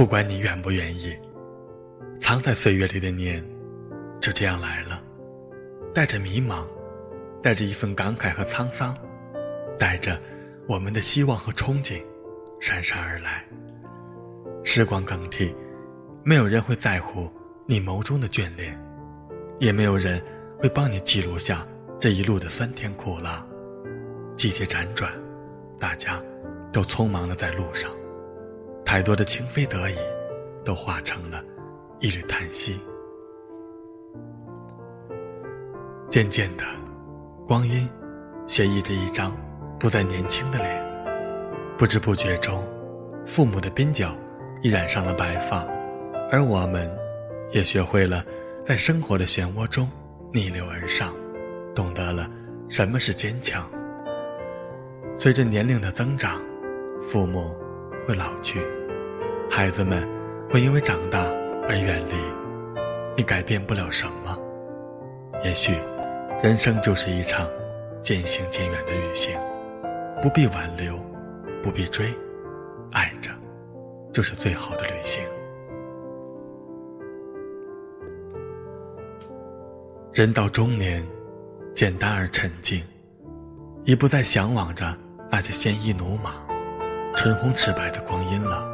不管你愿不愿意，藏在岁月里的年，就这样来了，带着迷茫，带着一份感慨和沧桑，带着我们的希望和憧憬，姗姗而来。时光更替，没有人会在乎你眸中的眷恋，也没有人会帮你记录下这一路的酸甜苦辣。季节辗转，大家都匆忙的在路上。太多的情非得已，都化成了一缕叹息。渐渐的，光阴写意着一张不再年轻的脸。不知不觉中，父母的鬓角已染上了白发，而我们，也学会了在生活的漩涡中逆流而上，懂得了什么是坚强。随着年龄的增长，父母会老去。孩子们会因为长大而远离，你改变不了什么。也许，人生就是一场渐行渐远的旅行，不必挽留，不必追，爱着，就是最好的旅行。人到中年，简单而沉静，已不再向往着那些鲜衣怒马、唇红齿白的光阴了。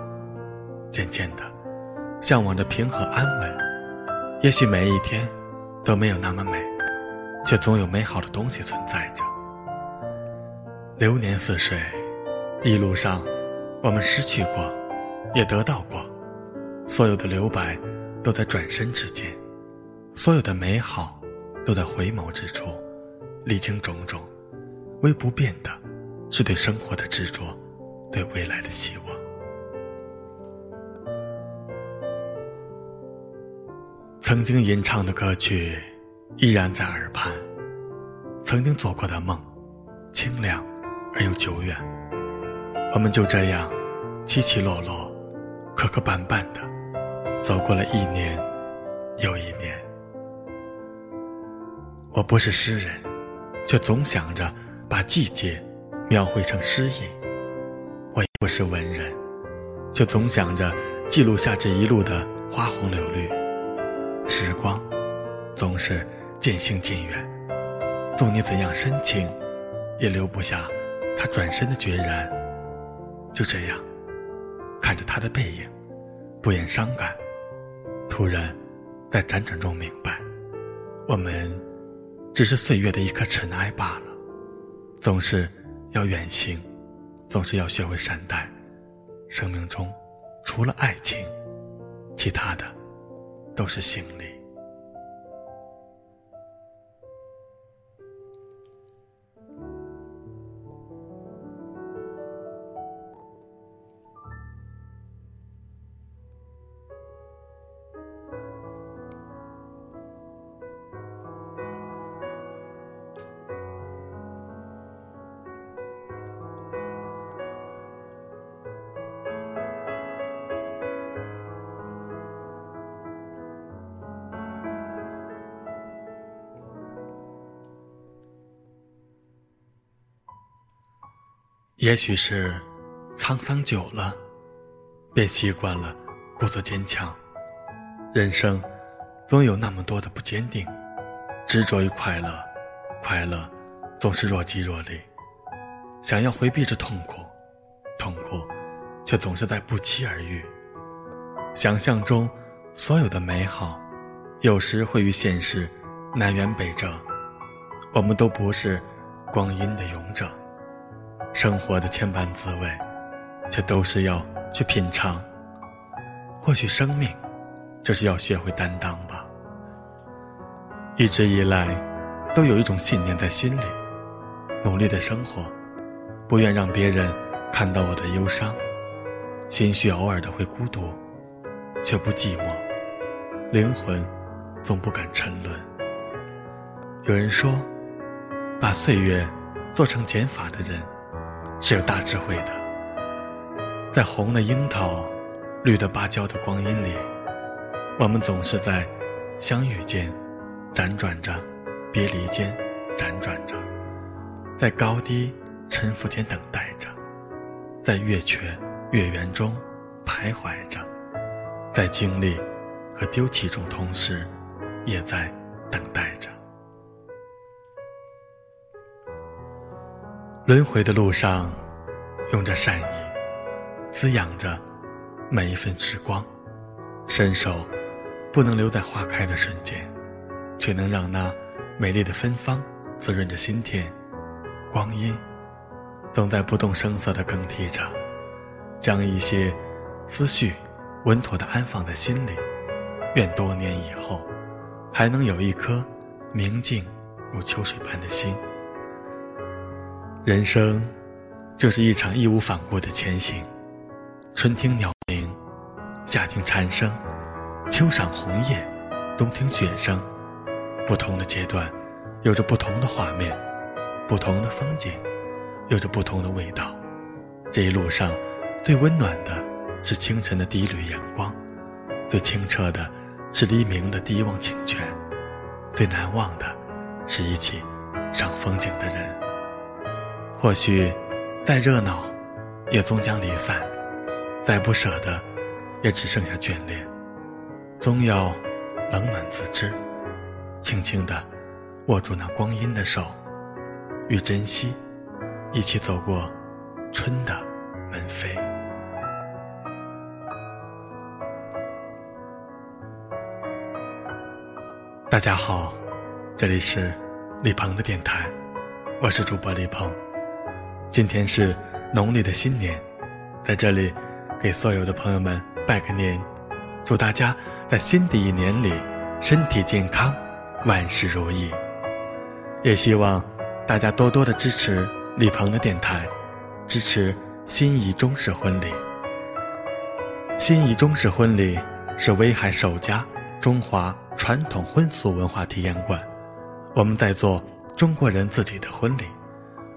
渐渐的，向往着平和安稳。也许每一天都没有那么美，却总有美好的东西存在着。流年似水，一路上我们失去过，也得到过。所有的留白都在转身之间，所有的美好都在回眸之处。历经种种，唯不变的是对生活的执着，对未来的希望。曾经吟唱的歌曲，依然在耳畔；曾经做过的梦，清凉而又久远。我们就这样起起落落、磕磕绊绊的走过了一年又一年。我不是诗人，却总想着把季节描绘成诗意；我是文人，却总想着记录下这一路的花红柳绿。时光总是渐行渐远，纵你怎样深情，也留不下他转身的决然。就这样，看着他的背影，不言伤感。突然，在辗转中明白，我们只是岁月的一颗尘埃罢了。总是要远行，总是要学会善待。生命中，除了爱情，其他的。都是行李。也许是沧桑久了，便习惯了故作坚强。人生总有那么多的不坚定，执着于快乐，快乐总是若即若离。想要回避着痛苦，痛苦却总是在不期而遇。想象中所有的美好，有时会与现实南辕北辙。我们都不是光阴的勇者。生活的千般滋味，却都是要去品尝。或许生命，就是要学会担当吧。一直以来，都有一种信念在心里：努力的生活，不愿让别人看到我的忧伤。心绪偶尔的会孤独，却不寂寞。灵魂，总不敢沉沦。有人说，把岁月做成减法的人。是有大智慧的，在红的樱桃、绿的芭蕉的光阴里，我们总是在相遇间辗转着，别离间辗转着，在高低沉浮间等待着，在月缺月圆中徘徊着，在经历和丢弃中，同时也在等待着。轮回的路上，用着善意，滋养着每一份时光。伸手不能留在花开的瞬间，却能让那美丽的芬芳滋润着心田。光阴总在不动声色地更替着，将一些思绪稳妥地安放在心里。愿多年以后，还能有一颗明净如秋水般的心。人生，就是一场义无反顾的前行。春听鸟鸣，夏听蝉声，秋赏红叶，冬听雪声。不同的阶段，有着不同的画面，不同的风景，有着不同的味道。这一路上，最温暖的是清晨的第一缕阳光，最清澈的是黎明的第一汪清泉，最难忘的是一起赏风景的人。或许，再热闹，也终将离散；再不舍得，也只剩下眷恋。终要冷暖自知，轻轻地握住那光阴的手，与珍惜一起走过春的门扉。大家好，这里是李鹏的电台，我是主播李鹏。今天是农历的新年，在这里给所有的朋友们拜个年，祝大家在新的一年里身体健康，万事如意。也希望大家多多的支持李鹏的电台，支持心仪中式婚礼。心仪中式婚礼是威海首家中华传统婚俗文化体验馆，我们在做中国人自己的婚礼。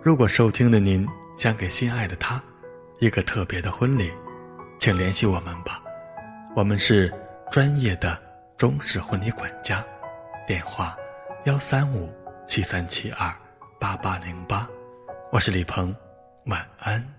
如果收听的您想给心爱的他一个特别的婚礼，请联系我们吧。我们是专业的中式婚礼管家，电话幺三五七三七二八八零八。我是李鹏，晚安。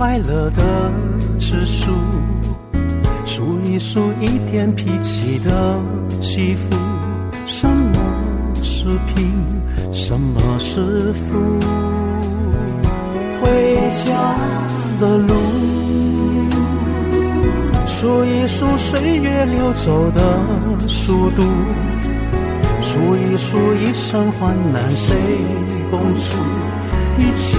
快乐的指数，数一数一天脾气的起伏。什么是贫，什么是富？回家的路，数一数岁月流走的速度，数一数一生患难谁共处？一切。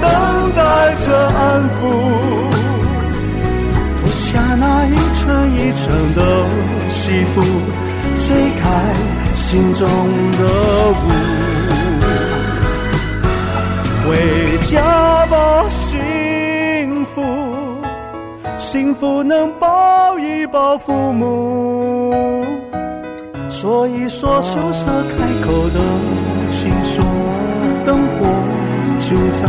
等待着安抚。脱下那一层一层的西服，吹开心中的雾。回家吧，幸福，幸福能抱一抱父母，说一说羞涩开口的情书，灯火就在